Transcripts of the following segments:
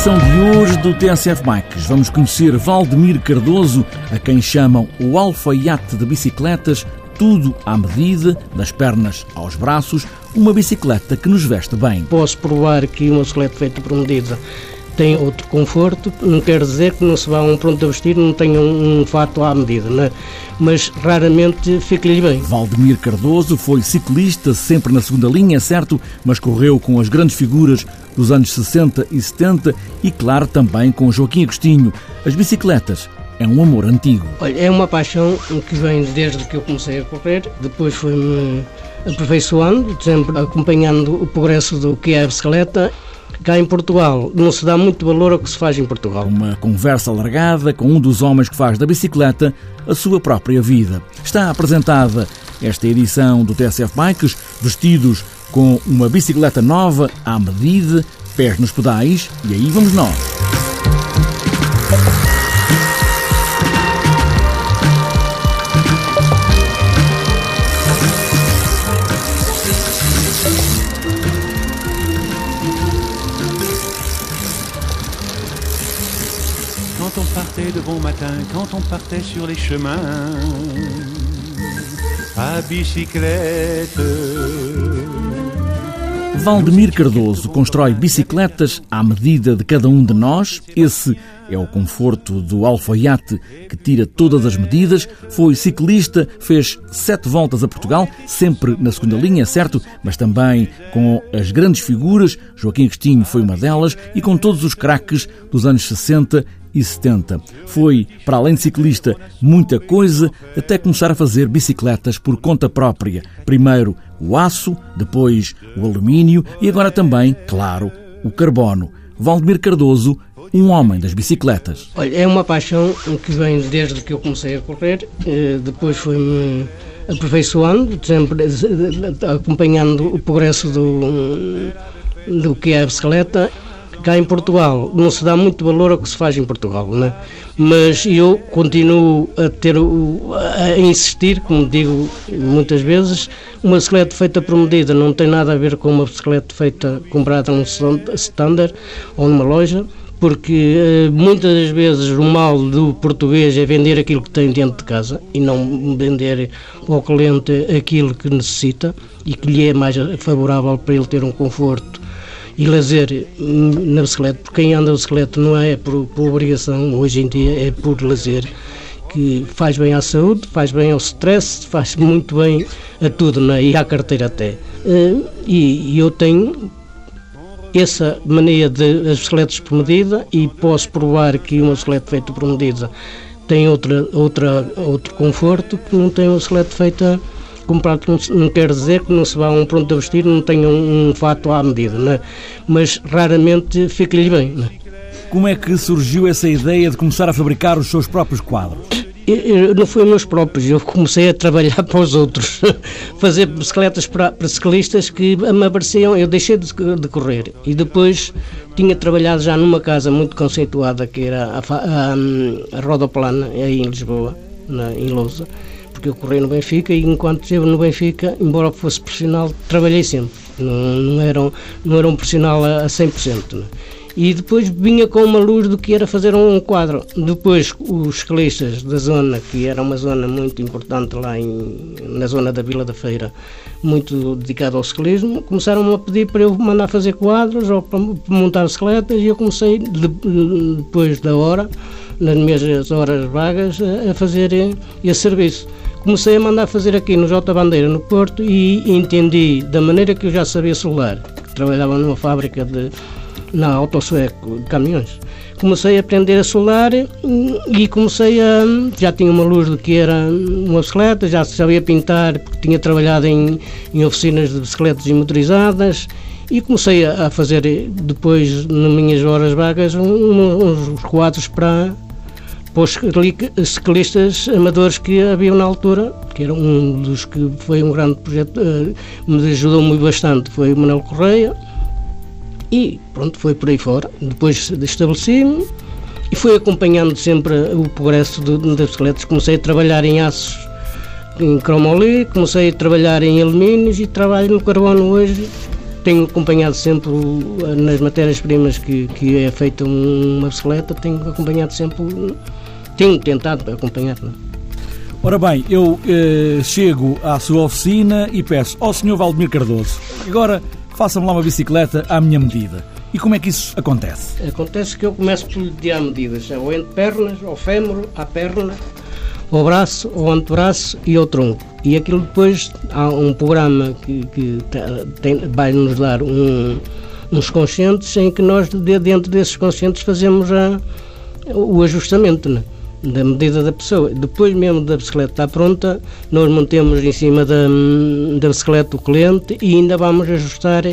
edição de hoje do TSF Bikes vamos conhecer Valdemir Cardoso, a quem chamam o alfaiate de bicicletas, tudo à medida, das pernas aos braços, uma bicicleta que nos veste bem. Posso provar que uma bicicleta feita por medida tem outro conforto, não quer dizer que não se vá a um pronto a vestir não tenha um, um fato à medida, né? mas raramente fica-lhe bem. Valdemir Cardoso foi ciclista, sempre na segunda linha, é certo, mas correu com as grandes figuras dos anos 60 e 70 e, claro, também com Joaquim Agostinho. As bicicletas é um amor antigo. Olha, é uma paixão que vem desde que eu comecei a correr, depois foi-me aperfeiçoando, sempre acompanhando o progresso do que é a bicicleta Cá em Portugal não se dá muito valor ao que se faz em Portugal. Uma conversa alargada com um dos homens que faz da bicicleta a sua própria vida. Está apresentada esta edição do TSF Bikes, vestidos com uma bicicleta nova à medida, pés nos pedais, e aí vamos nós. Partait de bon matin, quand on partait sur les chemins, à bicyclette. Valdemir Cardoso constrói bicicletas à medida de cada um de nós. Esse é o conforto do alfaiate que tira todas as medidas. Foi ciclista, fez sete voltas a Portugal, sempre na segunda linha, certo? Mas também com as grandes figuras. Joaquim Agostinho foi uma delas e com todos os craques dos anos 60 e 70. Foi, para além de ciclista, muita coisa, até começar a fazer bicicletas por conta própria. Primeiro o aço, depois o alumínio e agora também, claro, o carbono. Valdemir Cardoso, um homem das bicicletas. Olha, é uma paixão que vem desde que eu comecei a correr, eh, depois foi-me aperfeiçoando, sempre acompanhando o progresso do, do que é a bicicleta cá em Portugal não se dá muito valor ao que se faz em Portugal, né? mas eu continuo a ter a insistir, como digo muitas vezes, uma bicicleta feita por medida não tem nada a ver com uma bicicleta feita comprada num standard ou numa loja, porque eh, muitas das vezes o mal do português é vender aquilo que tem dentro de casa e não vender ao cliente aquilo que necessita e que lhe é mais favorável para ele ter um conforto e lazer na bicicleta, porque quem anda de bicicleta não é por, por obrigação, hoje em dia é por lazer, que faz bem à saúde, faz bem ao stress, faz muito bem a tudo, né? e à carteira até. Eh, e eu tenho essa mania de as bicicletas por medida e posso provar que uma bicicleta feita por medida tem outra, outra, outro conforto que não tem uma bicicleta feita comprado não, quer dizer que não se vá a um pronto a vestir não tenha um, um fato à medida, né? mas raramente fica-lhe bem. Né? Como é que surgiu essa ideia de começar a fabricar os seus próprios quadros? Eu, não foi meus próprios, eu comecei a trabalhar para os outros, fazer bicicletas para, para ciclistas que me apareciam, eu deixei de, de, correr e depois tinha trabalhado já numa casa muito conceituada que era a, a, a Rodoplana, aí em Lisboa, na, em Lousa porque eu corri no Benfica e enquanto esteve no Benfica, embora fosse profissional, trabalhei sempre. Não, não, era, um, não era um profissional a, a 100%. Né? E depois vinha com uma luz do que era fazer um quadro. Depois, os ciclistas da zona, que era uma zona muito importante lá em, na zona da Vila da Feira, muito dedicada ao ciclismo, começaram a pedir para eu mandar fazer quadros ou para montar bicicletas e eu comecei, depois da hora, nas minhas horas vagas, a fazer esse serviço. Comecei a mandar fazer aqui no J Bandeira, no Porto, e entendi, da maneira que eu já sabia solar, que trabalhava numa fábrica de, na Autosueco de caminhões, comecei a aprender a solar e comecei a. Já tinha uma luz do que era uma bicicleta, já sabia pintar, porque tinha trabalhado em, em oficinas de bicicletas motorizadas. E comecei a fazer, depois, nas minhas horas vagas, uns quadros para, para os ciclistas amadores que haviam na altura, que era um dos que foi um grande projeto, eh, me ajudou muito bastante, foi o Manuel Correia, e pronto, foi por aí fora. Depois estabeleci-me e fui acompanhando sempre o progresso das bicicletas. Comecei a trabalhar em aços, em cromoli, comecei a trabalhar em alumínios e trabalho no carbono hoje tenho acompanhado sempre nas matérias-primas que, que é feita uma bicicleta, tenho acompanhado sempre, tenho tentado acompanhar. É? Ora bem, eu eh, chego à sua oficina e peço ao Sr. Valdemir Cardoso, agora faça-me lá uma bicicleta à minha medida. E como é que isso acontece? Acontece que eu começo por lhe tirar medidas, ou entre pernas, ao fémur, à perna, ao braço, ao antebraço e ao tronco. E aquilo depois há um programa que, que tem, vai nos dar um, uns conscientes em que nós, dentro desses conscientes, fazemos a, o ajustamento. Né? Da medida da pessoa. Depois mesmo da bicicleta estar pronta, nós mantemos em cima da, da bicicleta o cliente e ainda vamos ajustar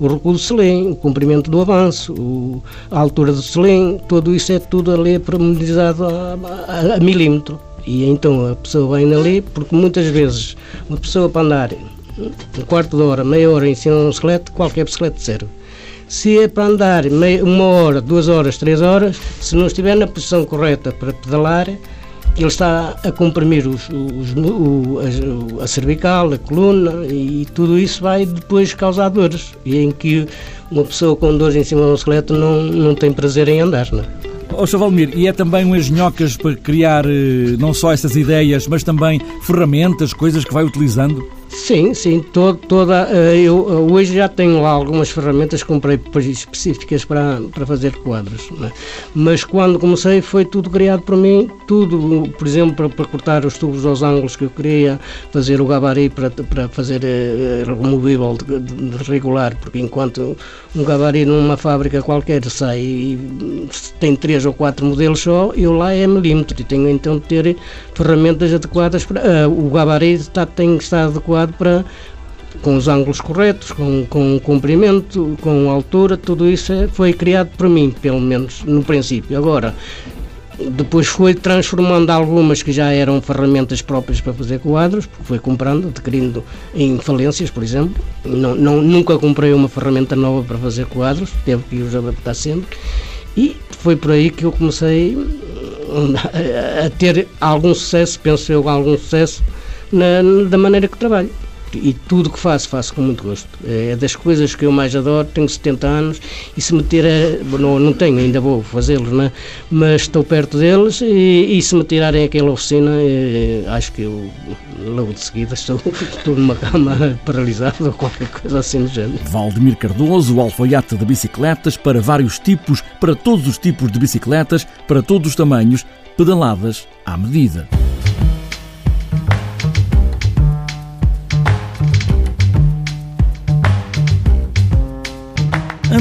o recuo do selim, o comprimento do avanço, o, a altura do selim, tudo isso é tudo ali promediado a, a, a, milímetro. E então a pessoa vem ali, porque muitas vezes uma pessoa para andar um quarto de hora, meia hora em cima de um bicicleta, qualquer bicicleta serve. Se é para andar meia, uma hora, duas horas, três horas, se não estiver na posição correta para pedalar, ele está a comprimir os, os, o, a, a, cervical, a coluna e tudo isso vai depois causar dores. E em que uma pessoa com dores em cima um esqueleto não, não tem prazer em andar. Não é? Valmir, e é também um engenhocas para criar eh, não só essas ideias, mas também ferramentas, coisas que vai utilizando? Sim, sim, todo, toda, eh, eu eh, hoje já tenho lá algumas ferramentas que comprei específicas para, para fazer quadros, é? mas quando comecei foi tudo criado por mim, tudo, por exemplo, para, para, cortar os tubos aos ângulos que eu queria, fazer o gabari para, para fazer uh, removível de, de, regular, porque enquanto um gabari numa fábrica qualquer sai e tem três ou quatro modelos só, eu lá é milímetro e tenho então de ter ferramentas adequadas para, uh, o gabari está, tem que estar adequado para com os ângulos corretos, com, com comprimento, com altura, tudo isso é, foi criado por mim, pelo menos no princípio. Agora, depois foi transformando algumas que já eram ferramentas próprias para fazer quadros, porque foi comprando, adquirindo em falências, por exemplo. Não, não, nunca comprei uma ferramenta nova para fazer quadros, teve que os adaptar sempre. E foi por aí que eu comecei a ter algum sucesso, penso eu, algum sucesso na, da maneira que trabalho. E tudo que faço, faço com muito gosto. É das coisas que eu mais adoro. Tenho 70 anos e se meter a. Não, não tenho, ainda vou fazê-los, né? mas estou perto deles e, e se me tirarem aquela oficina, é, acho que eu logo de seguida estou, estou numa cama paralisado ou qualquer coisa assim do género. Valdemir Cardoso, o alfaiate de bicicletas para vários tipos, para todos os tipos de bicicletas, para todos os tamanhos, pedaladas à medida.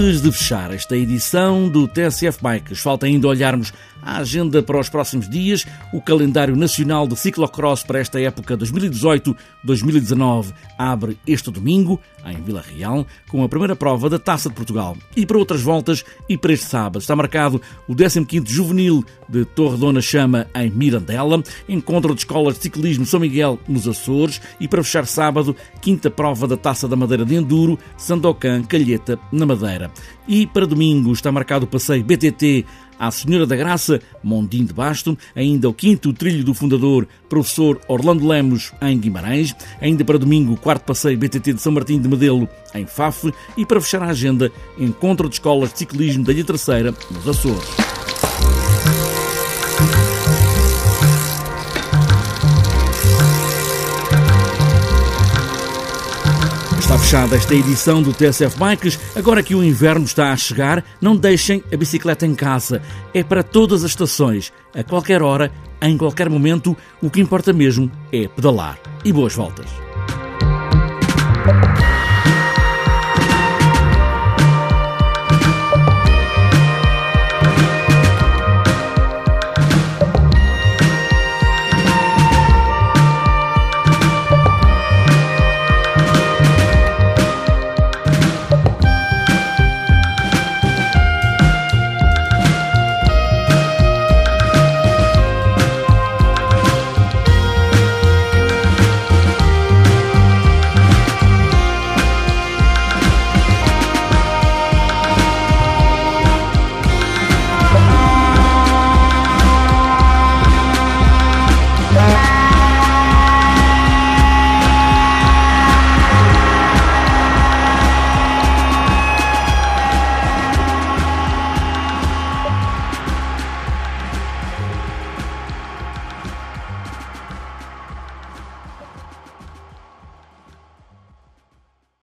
Antes de fechar esta edição do TSF Bikes, falta ainda olharmos a agenda para os próximos dias, o calendário nacional de ciclocross para esta época 2018-2019 abre este domingo, em Vila Real, com a primeira prova da Taça de Portugal. E para outras voltas, e para este sábado, está marcado o 15º Juvenil de Torre Dona Chama, em Mirandela, encontro de escolas de ciclismo São Miguel, nos Açores, e para fechar sábado, quinta prova da Taça da Madeira de Enduro, Sandocan, Calheta, na Madeira. E para domingo está marcado o passeio BTT à Senhora da Graça, Mondim de Basto, ainda o quinto trilho do fundador, professor Orlando Lemos, em Guimarães, ainda para domingo o quarto passeio BTT de São Martinho de Medelo, em Faf, e para fechar a agenda, encontro de escolas de ciclismo da Ilha Terceira, nos Açores. Fechada esta edição do TSF Bikes. Agora que o inverno está a chegar, não deixem a bicicleta em casa. É para todas as estações, a qualquer hora, em qualquer momento. O que importa mesmo é pedalar. E boas voltas.